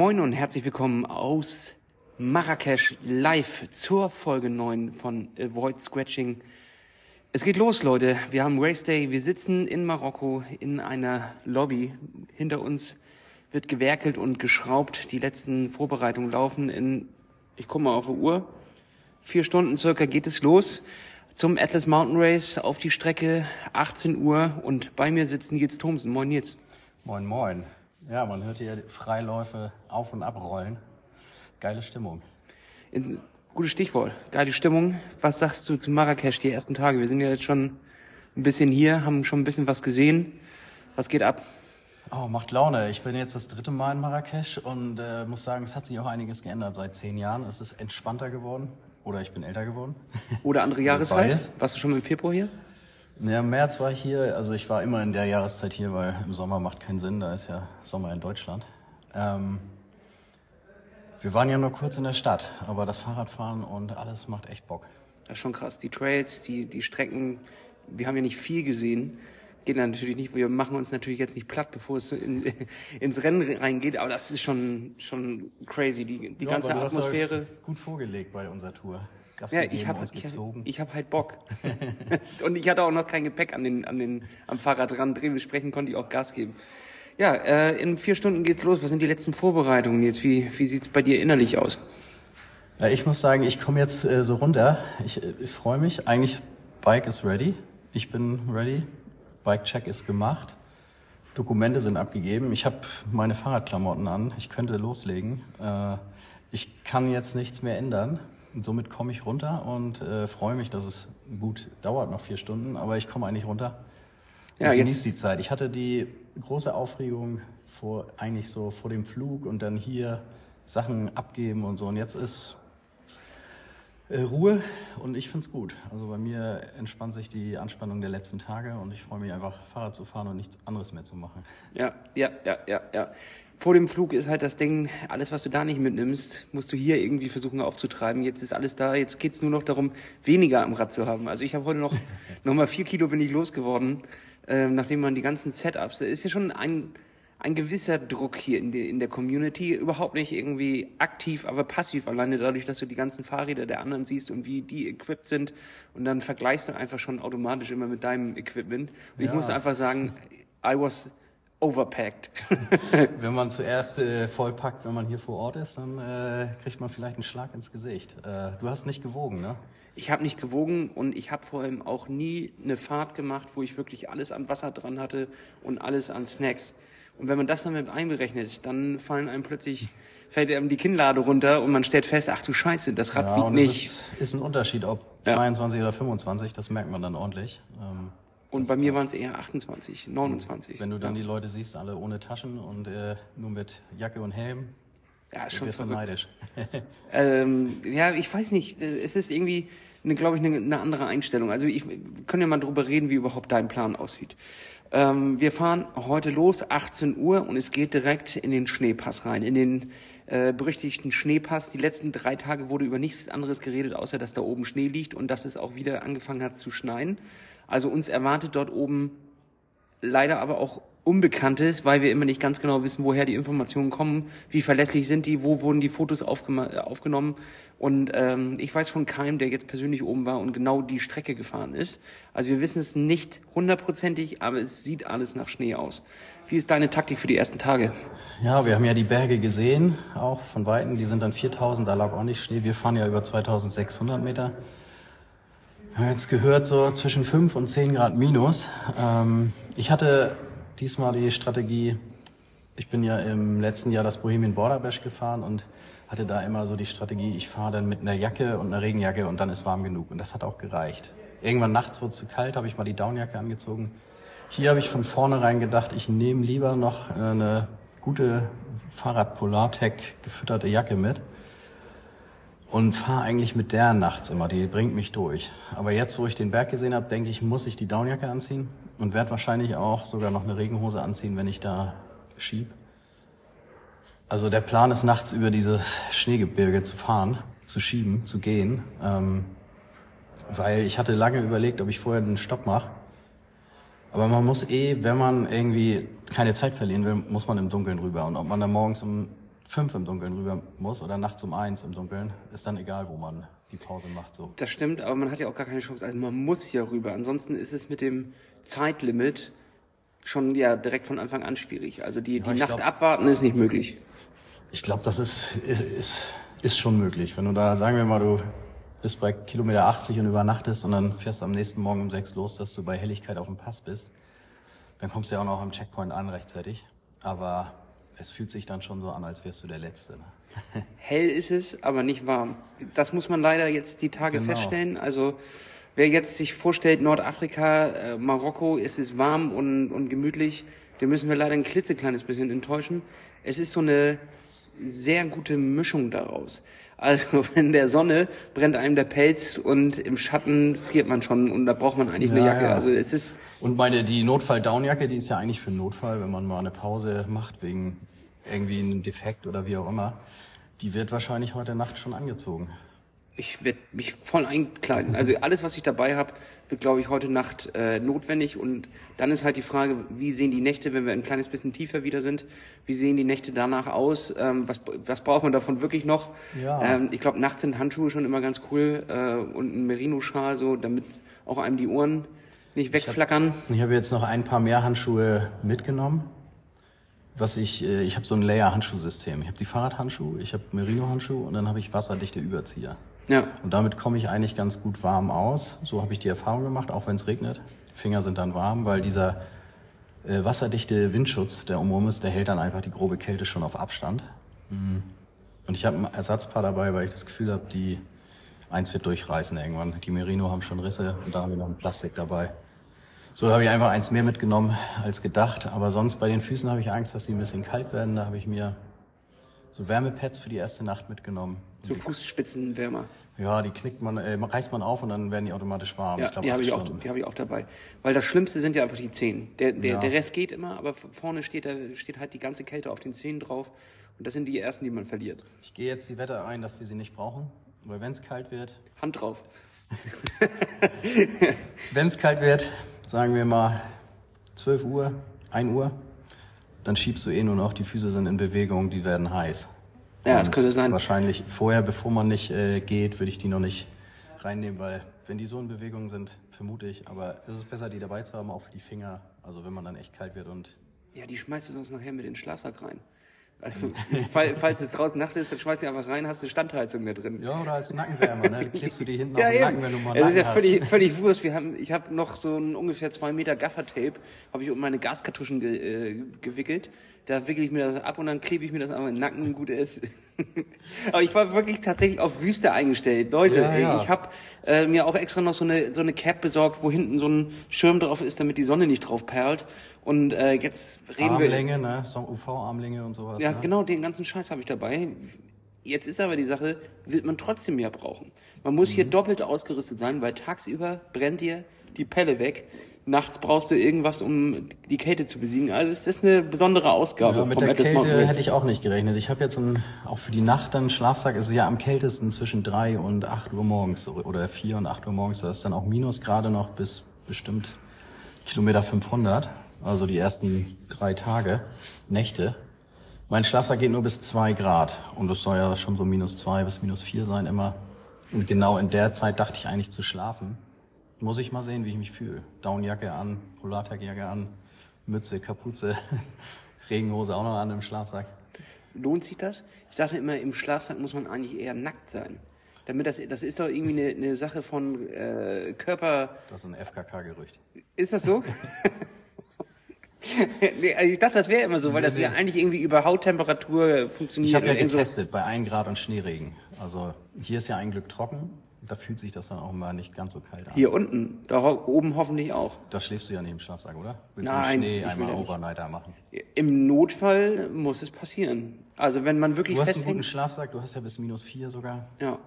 Moin und herzlich willkommen aus Marrakesch live zur Folge 9 von Avoid Scratching. Es geht los, Leute. Wir haben Race Day. Wir sitzen in Marokko in einer Lobby. Hinter uns wird gewerkelt und geschraubt. Die letzten Vorbereitungen laufen in, ich gucke mal auf die Uhr, vier Stunden circa geht es los zum Atlas Mountain Race auf die Strecke 18 Uhr und bei mir sitzt Nils Thomsen. Moin Nils. Moin Moin. Ja, man hört hier Freiläufe auf und abrollen. Geile Stimmung. In, gutes Stichwort. Geile Stimmung. Was sagst du zu Marrakesch die ersten Tage? Wir sind ja jetzt schon ein bisschen hier, haben schon ein bisschen was gesehen. Was geht ab? Oh, macht Laune. Ich bin jetzt das dritte Mal in Marrakesch und äh, muss sagen, es hat sich auch einiges geändert seit zehn Jahren. Es ist entspannter geworden. Oder ich bin älter geworden. Oder andere Jahreszeit? Warst du schon im Februar hier? Ja, im März war ich hier. Also ich war immer in der Jahreszeit hier, weil im Sommer macht keinen Sinn. Da ist ja Sommer in Deutschland. Ähm, wir waren ja nur kurz in der Stadt, aber das Fahrradfahren und alles macht echt Bock. Das ist schon krass. Die Trails, die, die Strecken, wir haben ja nicht viel gesehen. Geht natürlich nicht, wir machen uns natürlich jetzt nicht platt, bevor es in, ins Rennen reingeht, aber das ist schon, schon crazy, die, die ja, ganze Atmosphäre. gut vorgelegt bei unserer Tour. Gas ja, ich habe ich, ich hab halt Bock. und ich hatte auch noch kein Gepäck an den, an den, am Fahrrad dran. Dementsprechend konnte ich auch Gas geben. Ja, äh, in vier Stunden geht's los. Was sind die letzten Vorbereitungen jetzt? Wie, wie sieht's bei dir innerlich aus? Ja, ich muss sagen, ich komme jetzt äh, so runter. Ich, äh, ich freue mich. Eigentlich, Bike ist ready. Ich bin ready. Bike-Check ist gemacht. Dokumente sind abgegeben. Ich habe meine Fahrradklamotten an. Ich könnte loslegen. Äh, ich kann jetzt nichts mehr ändern. Und somit komme ich runter und äh, freue mich, dass es gut dauert, noch vier Stunden, aber ich komme eigentlich runter. Ja, genieße die Zeit. Ich hatte die große Aufregung vor eigentlich so vor dem Flug und dann hier Sachen abgeben und so. Und jetzt ist Ruhe und ich finde es gut. Also bei mir entspannt sich die Anspannung der letzten Tage und ich freue mich einfach, Fahrrad zu fahren und nichts anderes mehr zu machen. Ja, ja, ja, ja, ja vor dem Flug ist halt das Ding, alles, was du da nicht mitnimmst, musst du hier irgendwie versuchen aufzutreiben. Jetzt ist alles da, jetzt geht's nur noch darum, weniger am Rad zu haben. Also ich habe heute noch, noch mal vier Kilo bin ich losgeworden, äh, nachdem man die ganzen Setups, da ist ja schon ein, ein gewisser Druck hier in, der in der Community, überhaupt nicht irgendwie aktiv, aber passiv, alleine dadurch, dass du die ganzen Fahrräder der anderen siehst und wie die equipped sind und dann vergleichst du einfach schon automatisch immer mit deinem Equipment. Und ja. ich muss einfach sagen, I was overpacked. wenn man zuerst äh, vollpackt, wenn man hier vor Ort ist, dann äh, kriegt man vielleicht einen Schlag ins Gesicht. Äh, du hast nicht gewogen, ne? Ich habe nicht gewogen und ich habe vor allem auch nie eine Fahrt gemacht, wo ich wirklich alles an Wasser dran hatte und alles an Snacks. Und wenn man das dann mit einberechnet, dann fallen einem plötzlich fällt einem die Kinnlade runter und man stellt fest, ach du Scheiße, das Rad ja, wiegt nicht. Ist, ist ein Unterschied, ob 22 ja. oder 25, das merkt man dann ordentlich. Ähm, und bei mir waren es eher 28, 29. Wenn du dann ja. die Leute siehst, alle ohne Taschen und äh, nur mit Jacke und Helm, ja, schon wirst du neidisch. ähm, ja, ich weiß nicht. Äh, es ist irgendwie, eine, glaube ich, eine, eine, andere Einstellung. Also ich können ja mal drüber reden, wie überhaupt dein Plan aussieht. Ähm, wir fahren heute los, 18 Uhr, und es geht direkt in den Schneepass rein, in den äh, berüchtigten Schneepass. Die letzten drei Tage wurde über nichts anderes geredet, außer dass da oben Schnee liegt und dass es auch wieder angefangen hat zu schneien. Also uns erwartet dort oben leider aber auch Unbekanntes, weil wir immer nicht ganz genau wissen, woher die Informationen kommen, wie verlässlich sind die, wo wurden die Fotos aufgenommen. Und ähm, ich weiß von keinem, der jetzt persönlich oben war und genau die Strecke gefahren ist. Also wir wissen es nicht hundertprozentig, aber es sieht alles nach Schnee aus. Wie ist deine Taktik für die ersten Tage? Ja, wir haben ja die Berge gesehen, auch von Weitem. Die sind dann 4000, da lag auch nicht Schnee. Wir fahren ja über 2600 Meter. Jetzt gehört so zwischen 5 und 10 Grad minus. Ähm, ich hatte diesmal die Strategie, ich bin ja im letzten Jahr das Bohemian Border Bash gefahren und hatte da immer so die Strategie, ich fahre dann mit einer Jacke und einer Regenjacke und dann ist warm genug. Und das hat auch gereicht. Irgendwann nachts wurde es zu kalt, habe ich mal die Downjacke angezogen. Hier habe ich von vornherein gedacht, ich nehme lieber noch eine gute Fahrrad Polartec gefütterte Jacke mit und fahre eigentlich mit der nachts immer. Die bringt mich durch. Aber jetzt, wo ich den Berg gesehen habe, denke ich, muss ich die Downjacke anziehen und werde wahrscheinlich auch sogar noch eine Regenhose anziehen, wenn ich da schieb. Also der Plan ist, nachts über dieses Schneegebirge zu fahren, zu schieben, zu gehen, ähm, weil ich hatte lange überlegt, ob ich vorher einen Stopp mache. Aber man muss eh, wenn man irgendwie keine Zeit verlieren will, muss man im Dunkeln rüber. Und ob man dann morgens um fünf im Dunkeln rüber muss oder nachts um eins im Dunkeln, ist dann egal, wo man die Pause macht. So. Das stimmt, aber man hat ja auch gar keine Chance. Also man muss hier rüber. Ansonsten ist es mit dem Zeitlimit schon ja direkt von Anfang an schwierig. Also die, die Nacht glaub, abwarten ist nicht möglich. Ich glaube, das ist, ist, ist, ist schon möglich. Wenn du da, sagen wir mal, du bist bei Kilometer 80 und übernachtest und dann fährst du am nächsten Morgen um sechs los, dass du bei Helligkeit auf dem Pass bist, dann kommst du ja auch noch am Checkpoint an rechtzeitig. Aber es fühlt sich dann schon so an, als wärst du der Letzte. Ne? Hell ist es, aber nicht warm. Das muss man leider jetzt die Tage genau. feststellen. Also wer jetzt sich vorstellt, Nordafrika, äh, Marokko, es ist warm und, und gemütlich, den müssen wir leider ein klitzekleines bisschen enttäuschen. Es ist so eine sehr gute Mischung daraus. Also in der Sonne brennt einem der Pelz und im Schatten friert man schon und da braucht man eigentlich ja, eine Jacke. Ja. Also es ist und meine die Notfall-Downjacke, die ist ja eigentlich für einen Notfall, wenn man mal eine Pause macht wegen irgendwie einem Defekt oder wie auch immer. Die wird wahrscheinlich heute Nacht schon angezogen. Ich werde mich voll einkleiden. Also alles, was ich dabei habe, wird, glaube ich, heute Nacht äh, notwendig. Und dann ist halt die Frage, wie sehen die Nächte, wenn wir ein kleines bisschen tiefer wieder sind? Wie sehen die Nächte danach aus? Ähm, was, was braucht man davon wirklich noch? Ja. Ähm, ich glaube, nachts sind Handschuhe schon immer ganz cool äh, und ein Merino-Schal, so, damit auch einem die Ohren nicht wegflackern. Ich habe hab jetzt noch ein paar mehr Handschuhe mitgenommen was ich, äh, ich habe so ein Layer-Handschuhsystem. Ich habe die Fahrradhandschuhe, ich habe Merino-Handschuhe und dann habe ich wasserdichte Überzieher. Ja. Und damit komme ich eigentlich ganz gut warm aus. So habe ich die Erfahrung gemacht, auch wenn es regnet. Die Finger sind dann warm, weil dieser äh, wasserdichte Windschutz, der umrum ist, der hält dann einfach die grobe Kälte schon auf Abstand. Mhm. Und ich habe ein Ersatzpaar dabei, weil ich das Gefühl habe, die eins wird durchreißen irgendwann. Die Merino haben schon Risse und da haben wir noch ein Plastik dabei. So habe ich einfach eins mehr mitgenommen als gedacht. Aber sonst bei den Füßen habe ich Angst, dass sie ein bisschen kalt werden. Da habe ich mir so Wärmepads für die erste Nacht mitgenommen. So Fußspitzenwärmer. Ja, die knickt man, äh, reißt man auf und dann werden die automatisch warm. Ja, ich glaub, die habe ich, auch, die hab ich auch dabei. Weil das Schlimmste sind ja einfach die Zehen. Der, der, ja. der Rest geht immer, aber vorne steht, da, steht halt die ganze Kälte auf den Zehen drauf. Und das sind die ersten, die man verliert. Ich gehe jetzt die Wette ein, dass wir sie nicht brauchen. Weil wenn es kalt wird... Hand drauf. wenn es kalt wird, sagen wir mal 12 Uhr, 1 Uhr, dann schiebst du eh nur noch, die Füße sind in Bewegung, die werden heiß. Ja, das könnte sein. Wahrscheinlich vorher, bevor man nicht äh, geht, würde ich die noch nicht reinnehmen, weil wenn die so in Bewegung sind, vermute ich, aber es ist besser, die dabei zu haben, auch für die Finger, also wenn man dann echt kalt wird und... Ja, die schmeißt du sonst nachher mit in den Schlafsack rein. Also, falls es draußen Nacht ist, dann schmeißt du einfach rein, hast eine Standheizung da drin. Ja, oder als Nackenwärmer, ne? Dann klebst du die hinten ja, auf den Nacken, wenn du mal Das ist ja völlig, völlig wurscht. Wir haben, ich habe noch so ein ungefähr zwei Meter Gaffertape, habe ich um meine Gaskartuschen ge, äh, gewickelt. Da wickel ich mir das ab und dann klebe ich mir das einfach in den Nacken, gut ist. Aber ich war wirklich tatsächlich auf Wüste eingestellt. Leute, ja, ja. ich habe äh, mir auch extra noch so eine, so eine Cap besorgt, wo hinten so ein Schirm drauf ist, damit die Sonne nicht drauf perlt. Und äh, jetzt reden Armlänge, wir... ne? So UV-Armlänge und sowas. Ja, ne? genau, den ganzen Scheiß habe ich dabei. Jetzt ist aber die Sache, wird man trotzdem mehr brauchen. Man muss mhm. hier doppelt ausgerüstet sein, weil tagsüber brennt dir die Pelle weg. Nachts brauchst du irgendwas, um die Kälte zu besiegen. Also es ist eine besondere Ausgabe. Ja, mit der Kälte hätte ich auch nicht gerechnet. Ich habe jetzt ein, auch für die Nacht dann Schlafsack ist ja am kältesten zwischen drei und acht Uhr morgens oder vier und acht Uhr morgens. Da ist dann auch Minusgrade noch bis bestimmt Kilometer 500 also die ersten drei Tage, Nächte. Mein Schlafsack geht nur bis zwei Grad und das soll ja schon so minus zwei bis minus vier sein immer. Und genau in der Zeit dachte ich eigentlich zu schlafen. Muss ich mal sehen, wie ich mich fühle. Downjacke an, Polartagjacke an, Mütze, Kapuze, Regenhose auch noch an im Schlafsack. Lohnt sich das? Ich dachte immer, im Schlafsack muss man eigentlich eher nackt sein. Damit das, das ist doch irgendwie eine, eine Sache von äh, Körper. Das ist ein FKK-Gerücht. Ist das so? nee, also ich dachte, das wäre immer so, weil das ja eigentlich irgendwie über Hauttemperatur funktioniert. Ich habe ja getestet so. bei 1 Grad und Schneeregen. Also hier ist ja ein Glück trocken. Da fühlt sich das dann auch mal nicht ganz so kalt an. Hier unten, da oben hoffentlich auch. Da schläfst du ja nicht im Schlafsack, oder? Willst Nein, du Schnee einmal Overnighter machen? Im Notfall muss es passieren. Also wenn man wirklich Du hast einen guten Schlafsack, du hast ja bis minus vier sogar. Ja,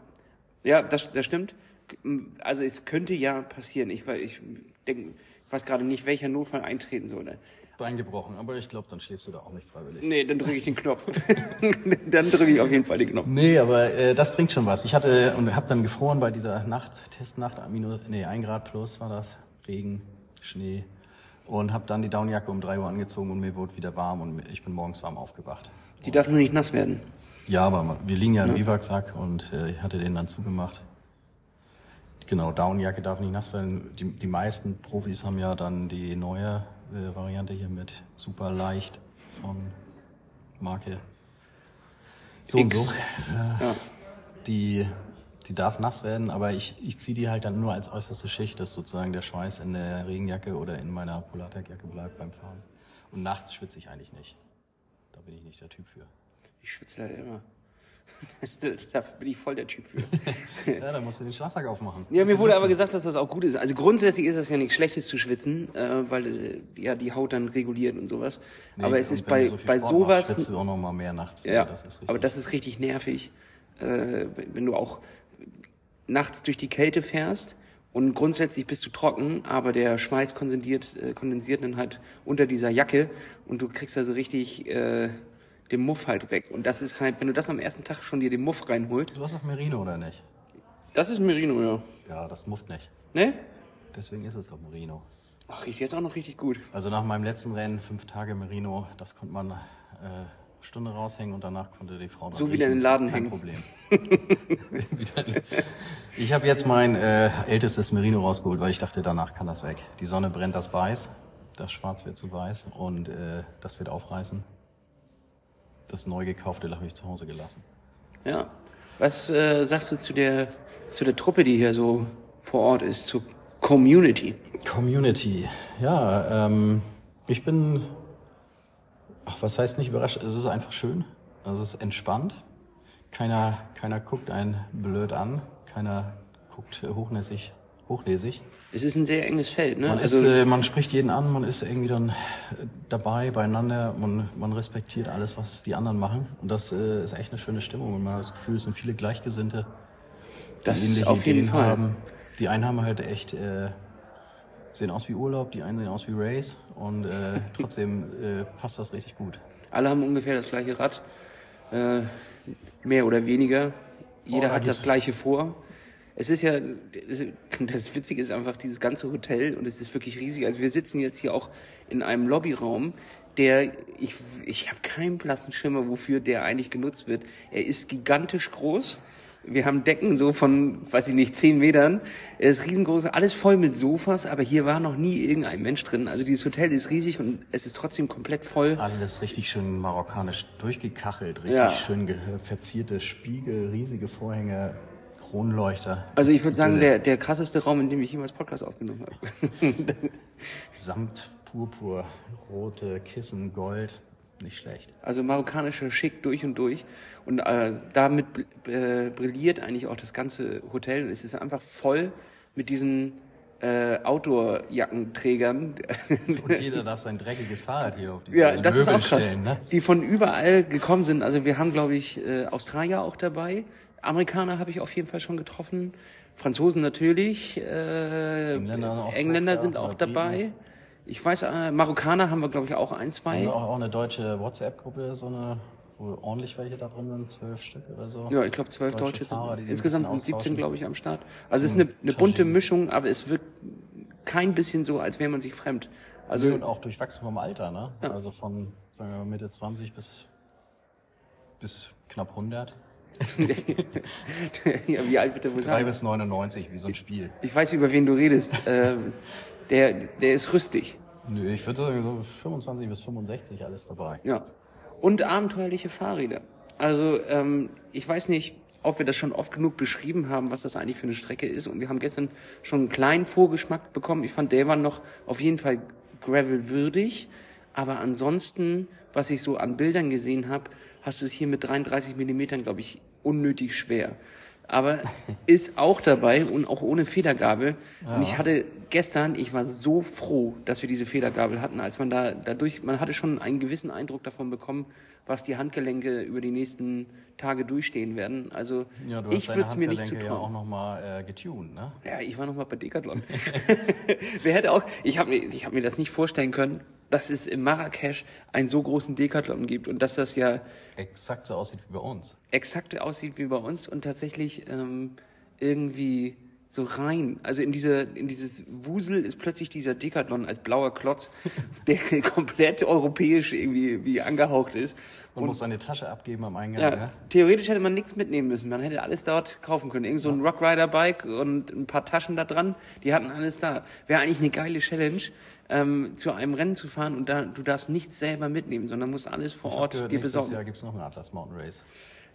ja, das, das stimmt. Also es könnte ja passieren. Ich, ich denke, ich weiß gerade nicht, welcher Notfall eintreten sollte. Bein gebrochen, aber ich glaube, dann schläfst du da auch nicht freiwillig. Nee, dann drücke ich den Knopf. dann drücke ich auf jeden Fall den Knopf. Nee, aber äh, das bringt schon was. Ich hatte und habe dann gefroren bei dieser Nacht, Testnacht, minus, nee, ein Grad plus war das, Regen, Schnee und habe dann die Downjacke um drei Uhr angezogen und mir wurde wieder warm und ich bin morgens warm aufgewacht. Die darf nur nicht nass werden. Ja, aber wir liegen ja im Biwaksack und äh, ich hatte den dann zugemacht. Genau, Downjacke darf nicht nass werden. Die, die meisten Profis haben ja dann die neue äh, Variante hier mit super leicht von Marke so X. und so. Äh, Ja. Die, die darf nass werden, aber ich, ich ziehe die halt dann nur als äußerste Schicht, dass sozusagen der Schweiß in der Regenjacke oder in meiner Polartec-Jacke bleibt beim Fahren. Und nachts schwitze ich eigentlich nicht. Da bin ich nicht der Typ für. Ich schwitze leider immer. da bin ich voll der Typ für. Ja, dann musst du den Schlafsack aufmachen. Ja, mir wurde aber gesagt, dass das auch gut ist. Also grundsätzlich ist das ja nichts Schlechtes zu schwitzen, äh, weil äh, ja die Haut dann reguliert und sowas. Nee, aber es ist bei, so bei Sport sowas. Machst, schwitzt du auch noch mal mehr nachts. ja, das ist richtig. aber das ist richtig nervig, äh, wenn du auch nachts durch die Kälte fährst und grundsätzlich bist du trocken, aber der Schweiß kondensiert, äh, kondensiert dann halt unter dieser Jacke und du kriegst also richtig äh, den Muff halt weg. Und das ist halt, wenn du das am ersten Tag schon dir den Muff reinholst, du hast doch Merino, oder nicht? das ist Merino, ja. Ja, das mufft nicht. Ne? Deswegen ist es doch Merino. Ach, riecht jetzt auch noch richtig gut. Also nach meinem letzten Rennen, fünf Tage Merino, das konnte man äh, Stunde raushängen und danach konnte die Frau noch So wieder in den Laden Kein hängen. Problem. Ich habe jetzt mein äh, ältestes Merino rausgeholt, weil ich dachte, danach kann das weg. Die Sonne brennt das weiß, das Schwarz wird zu weiß und äh, das wird aufreißen. Das neu gekaufte habe ich zu Hause gelassen. Ja. Was äh, sagst du zu der, zu der Truppe, die hier so vor Ort ist, zur Community? Community. Ja, ähm, ich bin, ach, was heißt nicht überrascht? Es ist einfach schön. Es ist entspannt. Keiner, keiner guckt einen blöd an. Keiner guckt äh, hochnäsig. Es ist ein sehr enges Feld, ne? Man, also, ist, äh, man spricht jeden an, man ist irgendwie dann äh, dabei, beieinander, man, man respektiert alles, was die anderen machen. Und das äh, ist echt eine schöne Stimmung. Und man hat das Gefühl, es sind viele Gleichgesinnte, die Das ähnliche auf jeden Ideen Fall. haben. Die einen haben halt echt, äh, sehen aus wie Urlaub, die einen sehen aus wie Race. Und äh, trotzdem äh, passt das richtig gut. alle haben ungefähr das gleiche Rad, mehr oder weniger. Jeder Oh, da hat das gleiche vor. Es ist ja, das Witzige ist einfach dieses ganze Hotel und es ist wirklich riesig. Also wir sitzen jetzt hier auch in einem Lobbyraum, der, ich, ich habe keinen blassen Schimmer, wofür der eigentlich genutzt wird. Er ist gigantisch groß. Wir haben Decken so von, weiß ich nicht, zehn Metern. Er ist riesengroß, alles voll mit Sofas, aber hier war noch nie irgendein Mensch drin. Also dieses Hotel ist riesig und es ist trotzdem komplett voll. Alles richtig schön marokkanisch durchgekachelt, richtig Ja. schön verzierte Spiegel, riesige Vorhänge, Kronleuchter. Also ich würde sagen, der, der krasseste Raum, in dem ich jemals Podcast aufgenommen habe. Samt, Purpur, rote Kissen, Gold. Nicht schlecht. Also marokkanischer Schick durch und durch. Und äh, damit äh, brilliert eigentlich auch das ganze Hotel. Und es ist einfach voll mit diesen äh, Outdoor-Jackenträgern. Und jeder darf sein dreckiges Fahrrad hier auf diese ja, das ist Möbel auch krass. stellen. Ne? Die von überall gekommen sind. Also wir haben, glaube ich, äh, Australier auch dabei. Amerikaner habe ich auf jeden Fall schon getroffen. Franzosen natürlich. Äh, Engländer auch Engländer sind auch dabei. Ich weiß, äh, Marokkaner haben wir, glaube ich, auch ein, zwei. Und auch, auch eine deutsche WhatsApp-Gruppe, so eine, wo ordentlich welche da drin sind, zwölf Stück oder so. Ja, ich glaube zwölf Deutsche Deutsche. Fahrer, sind, insgesamt sind bisschen 17, austauschen. glaube ich, am Start. Also es ist eine, eine bunte. Mischung, aber es wirkt kein bisschen so, als wäre man sich fremd. Also und auch durchwachsen vom Alter, ne? Also von sagen wir, mal, Mitte 20 bis, bis knapp 100. ja, wie alt wird der wohl 3 sein? bis 99, wie so ein Spiel. Ich weiß, über wen du redest. ähm, der, der ist rüstig. Nö, ich würde sagen, so 25 bis 65 alles dabei. Ja. Und abenteuerliche Fahrräder. Also, ähm, ich weiß nicht, ob wir das schon oft genug beschrieben haben, was das eigentlich für eine Strecke ist. Und wir haben gestern schon einen kleinen Vorgeschmack bekommen. Ich fand, der war noch auf jeden Fall Gravel würdig. Aber ansonsten, was ich so an Bildern gesehen habe, hast du es hier mit 33 Millimetern, glaube ich, unnötig schwer. Aber ist auch dabei und auch ohne Federgabel. Und ich hatte gestern, ich war so froh, dass wir diese Federgabel hatten, als man da dadurch, man hatte schon einen gewissen Eindruck davon bekommen, was die Handgelenke über die nächsten Tage durchstehen werden. Also Ja, du ich würde es mir nicht Handgelenke ja auch zutrauen. nochmal äh, getuned, ne? Ja, ich war noch mal bei Decathlon. Wer hätte auch, ich habe mir, ich hab mir das nicht vorstellen können, dass es in Marrakesch einen so großen Decathlon gibt und dass das ja Exakt so aussieht wie bei uns. exakt aussieht wie bei uns und tatsächlich ähm, irgendwie so rein. Also in diese, in dieses Wusel ist plötzlich dieser Decathlon als blauer Klotz, der komplett europäisch irgendwie wie angehaucht ist. Man muss seine Tasche abgeben am Eingang. Ja, Ja, theoretisch hätte man nichts mitnehmen müssen. Man hätte alles dort kaufen können. Irgend so ein Rockrider-Bike und ein paar Taschen da dran. Die hatten alles da. Wäre eigentlich eine geile Challenge, ähm, zu einem Rennen zu fahren und da, du darfst nichts selber mitnehmen, sondern musst alles vor Ich Ort gehört, dir nächstes besorgen. Jahr gibt's noch einen Atlas Mountain Race.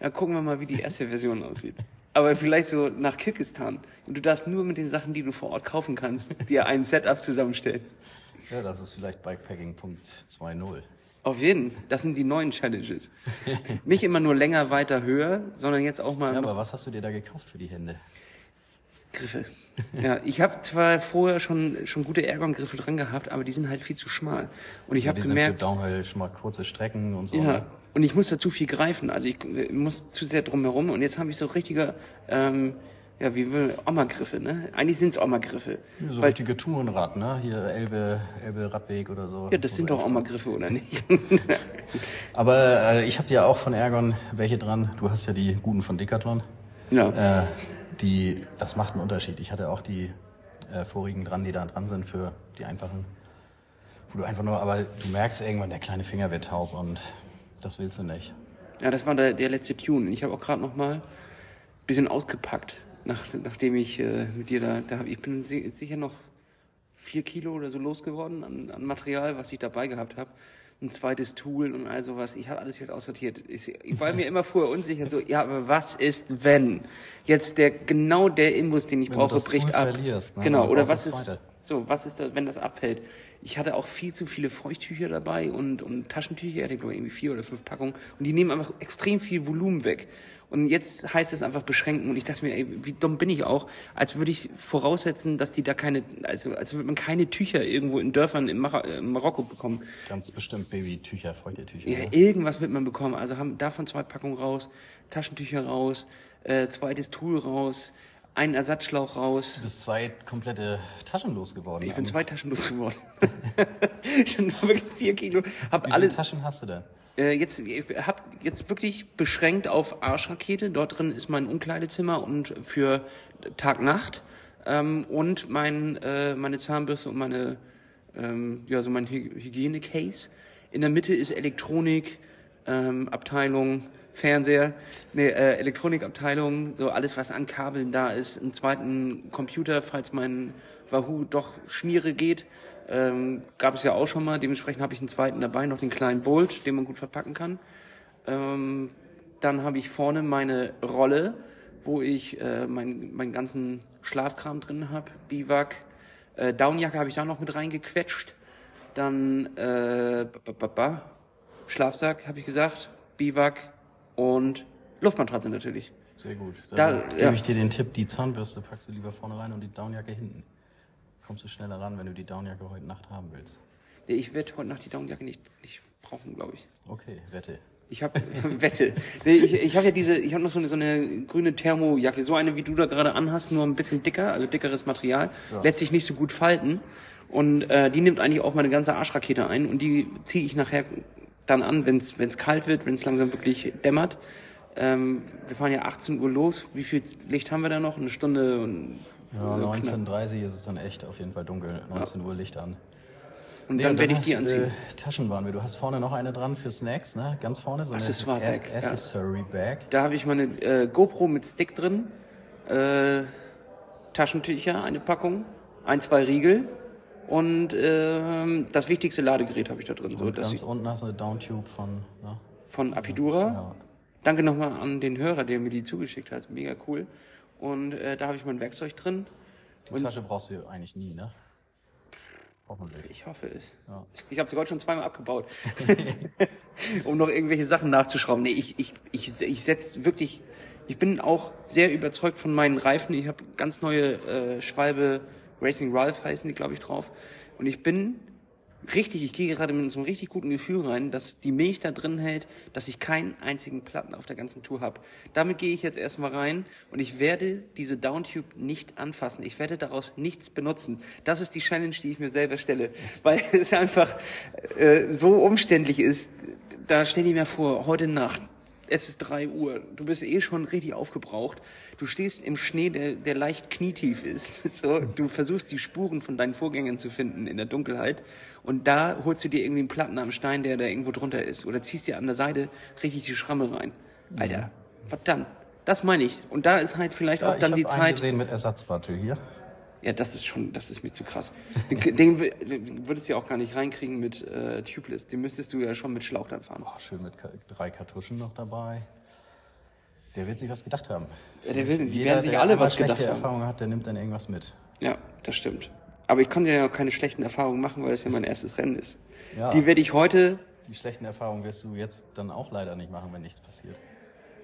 Ja, gucken wir mal, wie die erste Version aussieht. Aber vielleicht so nach Kirgistan. Und du darfst nur mit den Sachen, die du vor Ort kaufen kannst, dir ein Setup zusammenstellen. Ja, das ist vielleicht Bikepacking.20. Auf jeden. Das sind die neuen Challenges. Nicht immer nur länger, weiter, höher, sondern jetzt auch mal Ja, aber was hast du dir da gekauft für die Hände? Griffe. Ja, ich habe zwar vorher schon, schon gute Ergon-Griffe dran gehabt, aber die sind halt viel zu schmal. Und ich Ja, habe gemerkt, sind für Downhill schon mal kurze Strecken und so. ja, ne? Und ich muss da zu viel greifen. Also ich äh, muss zu sehr drum herum. Und jetzt habe ich so richtige, ähm, ja, wie will, Oma-Griffe, ne? Eigentlich sind's Oma-Griffe. Ja, So Weil- richtige Tourenrad, ne? Hier Elbe, Elbe Radweg oder so. Ja, das sind doch Oma-Griffe, oder nicht? Aber äh, ich habe ja auch von Ergon welche dran. Du hast ja die guten von Decathlon. ja. Äh, die, das macht einen Unterschied. Ich hatte auch die äh, vorigen dran, die da dran sind für die einfachen. Wo du einfach nur, aber du merkst irgendwann, der kleine Finger wird taub und das willst du nicht. Ja, das war der, der letzte Tune. Ich habe auch gerade noch mal ein bisschen ausgepackt, nach, nachdem ich äh, mit dir da, da ich bin si- sicher noch vier Kilo oder so losgeworden an, an Material, was ich dabei gehabt habe. Ein zweites Tool und all sowas. Ich habe alles jetzt aussortiert. Ich, ich war mir immer vorher unsicher, so, ja, aber was ist, wenn jetzt der genau der Inbus, den ich Wenn brauche, das bricht Tool ab. verlierst, ne? Genau. Oder was ist. So, was ist da, wenn das abfällt? Ich hatte auch viel zu viele Feuchttücher dabei und, und Taschentücher, ich hatte glaube ich irgendwie vier oder fünf Packungen und die nehmen einfach extrem viel Volumen weg. Und jetzt heißt es einfach beschränken und ich dachte mir, ey, wie dumm bin ich auch, als würde ich voraussetzen, dass die da keine, also als würde man keine Tücher irgendwo in Dörfern in, Mar in Marokko bekommen. Ganz bestimmt Babytücher, Feuchtetücher. Ja, ne? irgendwas wird man bekommen. Also haben davon zwei Packungen raus, Taschentücher raus, äh, zweites Tool raus, einen Ersatzschlauch raus. Du bist zwei komplette Taschen losgeworden. Ich bin zwei Taschen losgeworden. Schon wirklich vier Kilo. Hab Wie viele alle, Taschen hast du denn? äh, jetzt, ich hab jetzt wirklich beschränkt auf Arschrakete. Dort drin ist mein Umkleidezimmer und für Tag-Nacht. Ähm, und mein, äh, meine Zahnbürste und meine, ähm, ja, so mein Hy Hygiene-Case. In der Mitte ist Elektronik, ähm, Abteilung, Fernseher, nee, äh, Elektronikabteilung, so alles, was an Kabeln da ist. Einen zweiten Computer, falls mein Wahoo doch Schmiere geht. Ähm, gab es ja auch schon mal. Dementsprechend habe ich einen zweiten dabei, noch den kleinen Bolt, den man gut verpacken kann. Ähm, dann habe ich vorne meine Rolle, wo ich äh, meinen meinen ganzen Schlafkram drin habe. Biwak, äh, Downjacke habe ich da noch mit reingequetscht. Dann äh, ba, ba, ba, Schlafsack, habe ich gesagt, Biwak und Luftmatratze natürlich. Sehr gut. Da- Da, gebe ja. ich dir den Tipp, die Zahnbürste packst du lieber vorne rein und die Downjacke hinten. Kommst du schneller ran, wenn du die Downjacke heute Nacht haben willst. Ja, Ich werde heute Nacht die Downjacke nicht, nicht brauchen, glaube ich. Okay, wette. Ich habe Wette. Nee, ich ich habe ja diese, ich habe noch so eine, so eine grüne Thermojacke, so eine wie du da gerade anhast, nur ein bisschen dicker, also dickeres Material, Ja. lässt sich nicht so gut falten und äh, die nimmt eigentlich auch meine ganze Arschrakete ein und die ziehe ich nachher dann an, wenn es kalt wird, wenn es langsam wirklich dämmert. Ähm, wir fahren ja 18 Uhr los. Wie viel Licht haben wir da noch? Eine Stunde und Ja, äh, knapp. 19.30 ist es dann echt auf jeden Fall dunkel. 19 Uhr Licht an. Und Nee, dann und werde ich die anziehen. Äh, Taschen waren wir. Du hast vorne noch eine dran für Snacks, ne? Ganz vorne so eine Accessoire-Bag, ja. Accessory Bag. Da habe ich meine äh, GoPro mit Stick drin, äh, Taschentücher, eine Packung, ein, zwei Riegel und ähm, das wichtigste Ladegerät habe ich da drin. So, Und das ganz unten hast du eine Downtube von, ne? von Apidura. Ja. Danke nochmal an den Hörer, der mir die zugeschickt hat. Mega cool. Und äh, da habe ich mein Werkzeug drin. Die Tasche brauchst du eigentlich nie, ne? Hoffentlich. Ich hoffe es. Ja. Ich habe sie heute schon zweimal abgebaut, um noch irgendwelche Sachen nachzuschrauben. Nee, ich, ich, ich, ich setze wirklich, ich bin auch sehr überzeugt von meinen Reifen. Ich habe ganz neue äh, Schwalbe Racing Ralph heißen die, glaube ich, drauf. Und ich bin richtig, ich gehe gerade mit so einem richtig guten Gefühl rein, dass die Milch da drin hält, dass ich keinen einzigen Platten auf der ganzen Tour habe. Damit gehe ich jetzt erstmal rein und ich werde diese Downtube nicht anfassen. Ich werde daraus nichts benutzen. Das ist die Challenge, die ich mir selber stelle, weil es einfach äh, so umständlich ist. Da stell dir mir vor, heute Nacht es ist drei Uhr, du bist eh schon richtig aufgebraucht, du stehst im Schnee, der, der leicht knietief ist, so, du versuchst die Spuren von deinen Vorgängern zu finden in der Dunkelheit und da holst du dir irgendwie einen Platten am Stein, der da irgendwo drunter ist oder ziehst dir an der Seite richtig die Schramme rein. Alter, verdammt, das meine ich. Und da ist halt vielleicht ja, auch dann die Zeit. gesehen mit Ersatzbattel hier. Ja, das ist schon, das ist mir zu krass. Den, den, würdest du ja auch gar nicht reinkriegen mit äh, Tubeless. Den müsstest du ja schon mit Schlauch dann fahren. Oh, schön mit drei Kartuschen noch dabei. Der wird sich was gedacht haben. Ja, der will, die Jeder, werden sich alle was gedacht haben. schlechte Erfahrung hat, der nimmt dann irgendwas mit. Ja, das stimmt. Aber ich konnte ja auch keine schlechten Erfahrungen machen, weil es ja mein erstes Rennen ist. Ja, die werde ich heute. Die schlechten Erfahrungen wirst du jetzt dann auch leider nicht machen, wenn nichts passiert.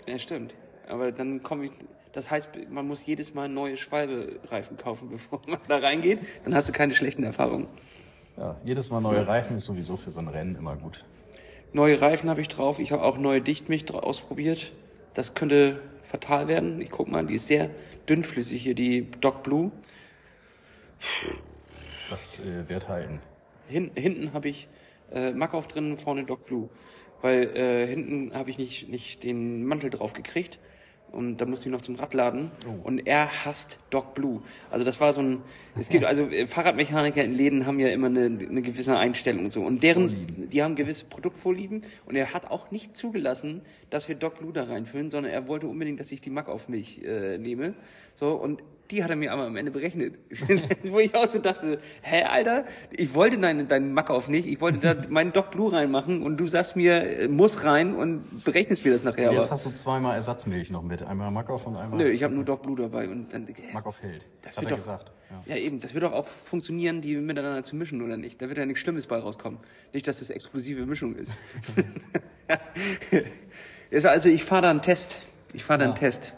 Ja, stimmt. Aber dann komme ich, das heißt, man muss jedes Mal neue Schwalbe-Reifen kaufen, bevor man da reingeht. Dann hast du keine schlechten Erfahrungen. Ja, jedes Mal neue Reifen ist sowieso für so ein Rennen immer gut. Neue Reifen habe ich drauf. Ich habe auch neue Dichtmilch ausprobiert. Das könnte fatal werden. Ich guck mal, die ist sehr dünnflüssig hier, die Doc Blue. Das äh, wird halten. Hin, hinten habe ich äh, Mackauf drin, vorne Doc Blue. Weil äh, hinten habe ich nicht, nicht den Mantel drauf gekriegt und da musste ich noch zum Radladen oh. und er hasst Dog Blue. Also das war so ein, es gibt also äh, Fahrradmechaniker in Läden haben ja immer eine, eine gewisse Einstellung und so und deren, Vorlieben. die haben gewisse Produktvorlieben und er hat auch nicht zugelassen, dass wir Dog Blue da reinfüllen, sondern er wollte unbedingt, dass ich die Mack auf mich äh, nehme. So und die hat er mir aber am Ende berechnet. Wo ich auch so dachte, hä, Alter, ich wollte deinen, deinen Mackauf nicht, ich wollte da meinen Doc Blue reinmachen und du sagst mir, äh, muss rein und berechnest mir das nachher. Jetzt aber. hast du zweimal Ersatzmilch noch mit, einmal Mackauf und einmal... Nö, ich habe nur Doc Blue dabei und dann... Äh, Mackauf hält, das, das wird doch, gesagt. Ja. ja. eben, das wird doch auch funktionieren, die miteinander zu mischen, oder nicht? Da wird ja nichts Schlimmes bei rauskommen. Nicht, dass das explosive Mischung ist. also ich fahre da einen Test. Ich fahre da einen Test.